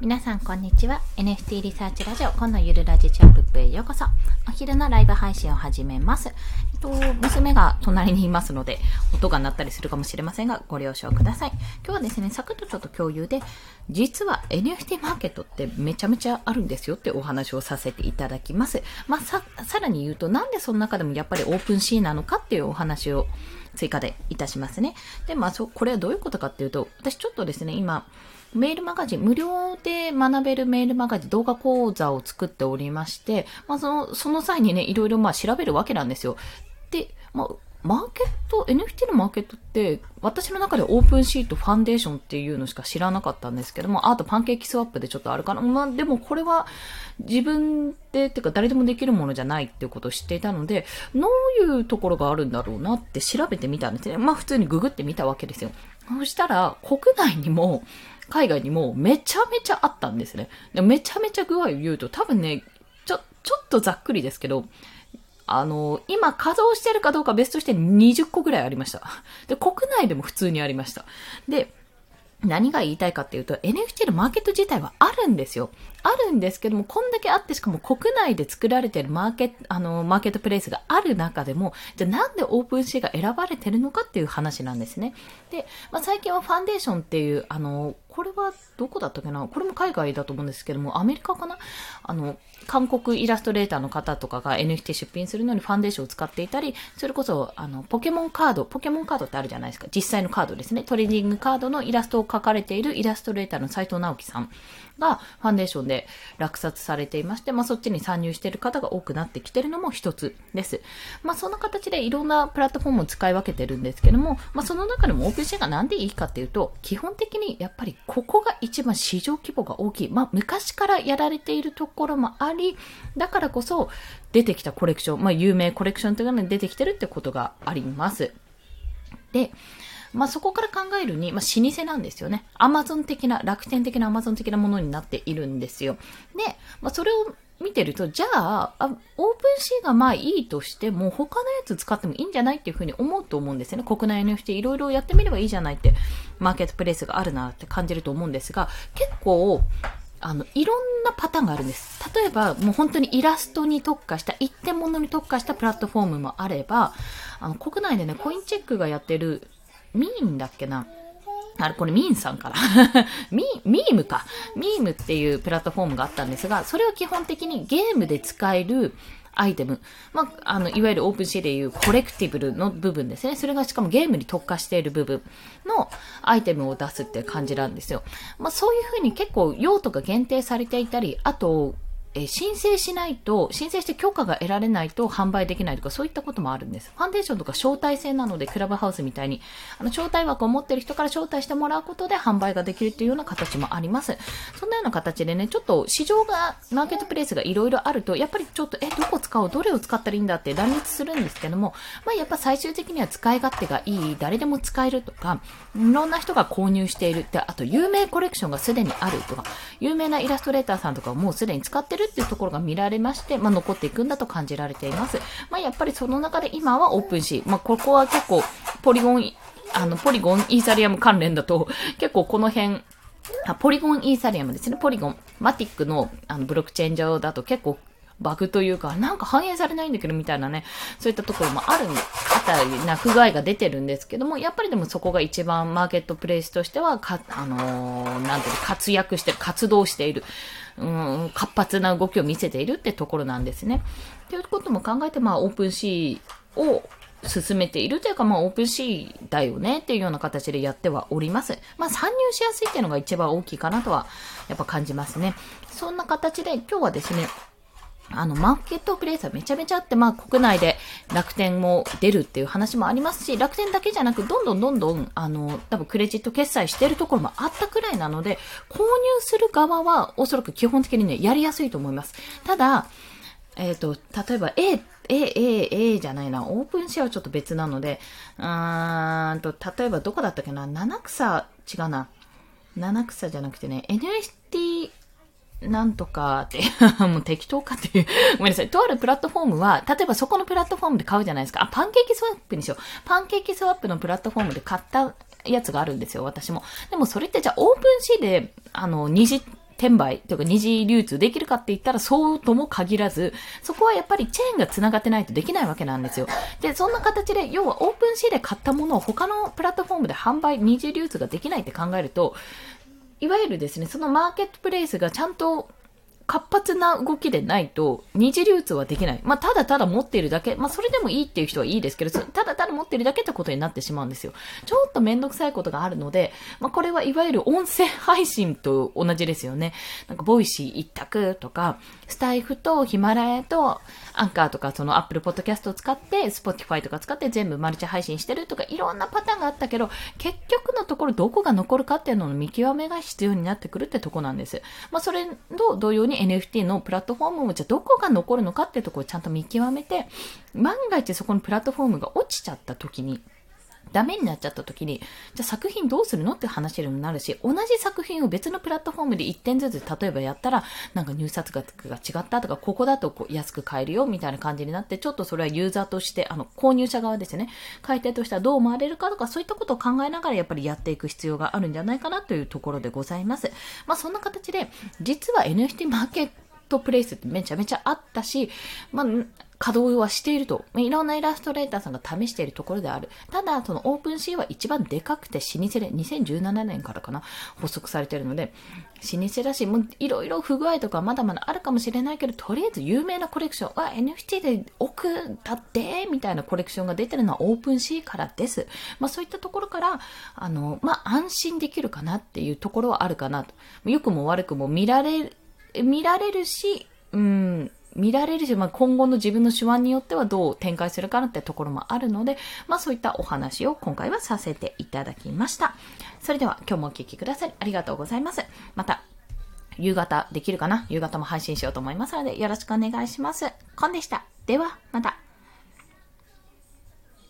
皆さんこんにちは。NFT リサーチラジオ今のゆるラジチャンプップへようこそ。お昼のライブ配信を始めます、えっと、娘が隣にいますので音が鳴ったりするかもしれませんがご了承ください。今日はですねサクッとちょっと共有で実は NFT マーケットってめちゃめちゃあるんですよってお話をさせていただきます。まあ、さらに言うとなんでその中でもやっぱりオープンシーなのかっていうお話を追加でいたしますねでまあそこれはどういうことかっていうと私ちょっとですね今メールマガジン、無料で学べるメールマガジン、動画講座を作っておりまして、まあ、その、その際にね、いろいろまあ調べるわけなんですよ。で、まあ、マーケット、NFT のマーケットって、私の中でオープンシート、ファンデーションっていうのしか知らなかったんですけども、あとパンケーキスワップでちょっとあるかな。まあ、でもこれは自分で、っていうか誰でもできるものじゃないっていうことを知っていたので、どういうところがあるんだろうなって調べてみたんですね。まあ普通にググってみたわけですよ。そしたら、国内にも、海外にもめちゃめちゃあったんですね。でめちゃめちゃ具合を言うと、多分ね、ちょ、ちょっとざっくりですけど、あの、今稼働してるかどうか別として20個ぐらいありました。で、国内でも普通にありました。で、何が言いたいかっていうと、NFT のマーケット自体はあるんですよ。あるんですけども、こんだけあって、しかも国内で作られてるマーケット、あの、マーケットプレイスがある中でも、じゃあなんでオープンシーが選ばれてるのかっていう話なんですね。で、まあ、最近はファンデーションっていう、あの、これはどこだったっけな？これも海外だと思うんですけども、アメリカかな？あの、韓国イラストレーターの方とかが NFT 出品するのにファンデーションを使っていたり、それこそ、あの、ポケモンカード、ポケモンカードってあるじゃないですか。実際のカードですね。トレーディングカードのイラストを描かれているイラストレーターの斉藤直樹さんがファンデーションで落札されていまして、まあ、そっちに参入している方が多くなってきてるのも一つです。まあ、そんな形でいろんなプラットフォームを使い分けてるんですけども、まあ、その中でもオープンシェアがなんでいいかっていうと、基本的にやっぱりここが一番市場規模が大きい。まあ、昔からやられているところもあり、だからこそ出てきたコレクション、まあ、有名コレクションというのに出てきてるってことがあります。で、まあ、そこから考えるに、まあ、老舗なんですよね。アマゾン的な、楽天的なアマゾン的なものになっているんですよ。で、まあ、それを見てると、じゃあ、あオープンシーがまあいいとしても、他のやつ使ってもいいんじゃないっていうふうに思うと思うんですよね。国内 NFT いろいろやってみればいいじゃないって、マーケットプレイスがあるなって感じると思うんですが、結構、あの、いろんなパターンがあるんです。例えば、もう本当にイラストに特化した、一点物に特化したプラットフォームもあれば、あの、国内でね、コインチェックがやってる、ミーンだっけな？あれ、これミーンさんから ミミームか。ミームっていうプラットフォームがあったんですが、それは基本的にゲームで使えるアイテム。まあ、あの、いわゆる OpenSea でいうコレクティブルの部分ですね。それがしかもゲームに特化している部分のアイテムを出すっていう感じなんですよ。まあ、そういうふうに結構用途が限定されていたり、あと、え申請しないと、申請して許可が得られないと販売できないとか、そういったこともあるんです。 Foundation とか招待制なので、クラブハウスみたいに、あの、招待枠を持ってる人から招待してもらうことで販売ができるっていうような形もあります。そんなような形でね、ちょっと市場が、マーケットプレイスがいろいろあると、やっぱりちょっと、え、どこ使おうどれを使ったらいいんだって乱立するんですけども、まあ、やっぱ最終的には使い勝手がいい、誰でも使えるとか、いろんな人が購入しているって、あと、有名コレクションがすでにあるとか、有名なイラストレーターさんとかもうすでに使ってるっていうところが見られまして、まあ、残っていくんだと感じられています。まあ、やっぱりその中で今はオープンシー。まあ、ここは結構、ポリゴン、あの、ポリゴンイーサリアム関連だと、結構この辺、あポリゴンイーサリアムですね。ポリゴン。マティックのあのブロックチェーン上だと結構バグというか、なんか反映されないんだけどみたいなね、そういったところもあるんで、あったりな不具合が出てるんですけども、やっぱりでもそこが一番マーケットプレイスとしては、か、あのー、なんていうの、活躍してる、活動している、うん、活発な動きを見せているってところなんですね。ということも考えて、まあ、 OpenSeaを進めているというか、まあ、 OpenSeaだよねっていうような形でやってはおります。まあ、参入しやすいっていうのが一番大きいかなとは、やっぱ感じますね。そんな形で、今日はですね、あの、マーケットプレイスはめちゃめちゃあって、まあ、国内で楽天も出るっていう話もありますし、楽天だけじゃなく、どんどんどんどん、あの、多分クレジット決済してるところもあったくらいなので、購入する側はおそらく基本的にね、やりやすいと思います。ただ、えっ、ー、と、例えば A、A、A、A じゃないな、オープンシェアはちょっと別なので、うーんと、例えばどこだったっけな、七草、違うな、七草じゃなくてね、NST なんとかって、もう適当かっていうごめんなさい。とあるプラットフォームは、例えばそこのプラットフォームで買うじゃないですか。あ、パンケーキスワップにしよう。パンケーキスワップのプラットフォームで買ったやつがあるんですよ、私も。でもそれってじゃあ OpenSeaで、あの、二次転売というか二次流通できるかって言ったらそうとも限らず、そこはやっぱりチェーンが繋がってないとできないわけなんですよ。で、そんな形で、要は OpenSeaで買ったものを他のプラットフォームで販売、二次流通ができないって考えると、いわゆるですね、そのマーケットプレイスがちゃんと活発な動きでないと、二次流通はできない。まあ、ただただ持っているだけ。まあ、それでもいいっていう人はいいですけど、ただただ持ってるだけってことになってしまうんですよ。ちょっとめんどくさいことがあるので、まあ、これはいわゆる音声配信と同じですよね。なんか、 Voicy 一択とか、スタエフとヒマラヤと、アンカーとか、その Apple Podcast を使って、 Spotify とか使って全部マルチ配信してるとか、いろんなパターンがあったけど、結局のところどこが残るかっていうのの見極めが必要になってくるってとこなんです。まあ、それと同様に NFT のプラットフォームもじゃあどこが残るのかっていうところをちゃんと見極めて、万が一そこのプラットフォームが落ちちゃっった時に、ダメになっちゃった時に、じゃあ作品どうするのって話にもなるし、同じ作品を別のプラットフォームで1点ずつ例えばやったら、なんか入札額が違ったとか、ここだとこう安く買えるよみたいな感じになって、ちょっとそれはユーザーとして、あの、購入者側ですね、買い手としてはどう思われるかとか、そういったことを考えながらやっぱりやっていく必要があるんじゃないかなというところでございます。まあそんな形で、実は NFT マーケットプレイスってめちゃめちゃあったし、まあ、稼働はしていると。いろんなイラストレーターさんが試しているところである。ただ、その OpenSeaは一番でかくて老舗で、2017年からかな、発足されているので、老舗だし、もういろいろ不具合とかまだまだあるかもしれないけど、とりあえず有名なコレクション、は NFT で何億だって、みたいなコレクションが出てるのは OpenSeaからです。まあそういったところから、あの、まあ安心できるかなっていうところはあるかなと。良くも悪くも見られる、見られるし、うん、見られるし、まあ、今後の自分の手腕によってはどう展開するかなってところもあるので、まあそういったお話を今回はさせていただきました。それでは今日もお聴きくださりありがとうございます。また、夕方できるかな？夕方も配信しようと思いますのでよろしくお願いします。コンでした。では、また。